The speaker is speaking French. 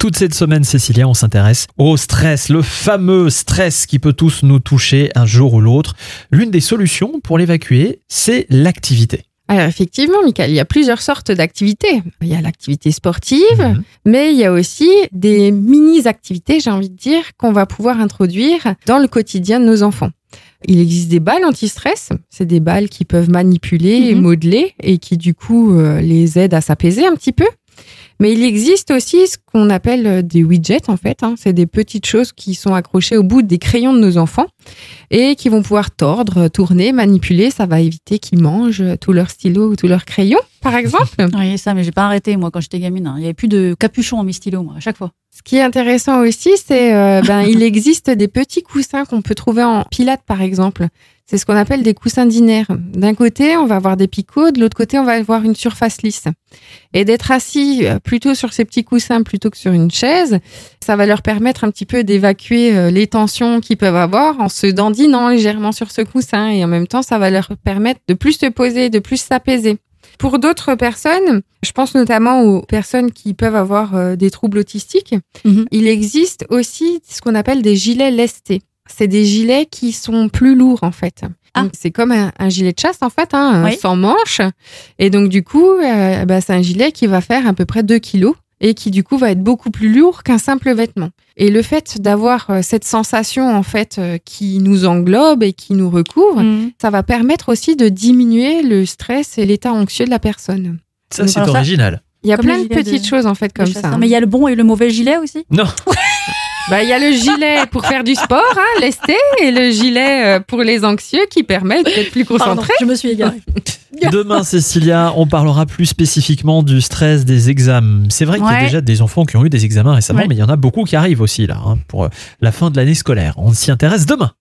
Toute cette semaine, Cécilia, on s'intéresse au stress, le fameux stress qui peut tous nous toucher un jour ou l'autre. L'une des solutions pour l'évacuer, c'est l'activité. Alors effectivement, Michael, il y a plusieurs sortes d'activités. Il y a l'activité sportive, Mhm. mais il y a aussi des mini-activités, j'ai envie de dire, qu'on va pouvoir introduire dans le quotidien de nos enfants. Il existe des balles anti-stress. C'est des balles qui peuvent manipuler et Mhm. modeler et qui, du coup, euh, les aident à s'apaiser un petit peu. Mais il existe aussi ce qu'on appelle euh, des widgets, en fait. hein. C'est des petites choses qui sont accrochées au bout des crayons de nos enfants et qui vont pouvoir tordre, tourner, manipuler. Ça va éviter qu'ils mangent tous leurs stylos ou tous leurs crayons, par exemple. Oui, ça, mais j'ai pas arrêté, moi, quand j'étais gamine. hein. Il y avait plus de capuchon en mes stylos, moi, à chaque fois. Ce qui est intéressant aussi, c'est euh, ben il existe des petits coussins qu'on peut trouver en pilates par exemple. C'est ce qu'on appelle des coussins dinaires. D'un côté, on va avoir des picots, de l'autre côté, on va avoir une surface lisse. Et d'être assis euh, plutôt sur ces petits coussins plutôt que sur une chaise, ça va leur permettre un petit peu d'évacuer euh, les tensions qu'ils peuvent avoir en se dandinant légèrement sur ce coussin et en même temps, ça va leur permettre de plus se poser, de plus s'apaiser. Pour d'autres personnes, je pense notamment aux personnes qui peuvent avoir euh, des troubles autistiques, Mhm. il existe aussi ce qu'on appelle des gilets lestés. C'est des gilets qui sont plus lourds en fait. Ah. C'est comme un, un gilet de chasse en fait, hein, Oui. sans manches. Et donc du coup, euh, bah, c'est un gilet qui va faire à peu près 2 kilos et qui du coup va être beaucoup plus lourd qu'un simple vêtement. Et le fait d'avoir euh, cette sensation en fait euh, qui nous englobe et qui nous recouvre, Mhm. ça va permettre aussi de diminuer le stress et l'état anxieux de la personne. Ça, c'est ça- original. Il y a Comme plein le de petites de- choses en fait comme ça. chasseur. Mais il y a le bon et le mauvais gilet aussi. Non, Bah, il y a le gilet pour faire du sport, hein, lesté, et le gilet euh, pour les anxieux qui permet d'être plus Pardon, concentré. je me suis égarée. Demain, Cécilia, on parlera plus spécifiquement du stress des examens. C'est vrai qu'il y a Ouais. déjà des enfants qui ont eu des examens récemment, Ouais. mais il y en a beaucoup qui arrivent aussi là, hein, pour euh, la fin de l'année scolaire. On s'y intéresse demain.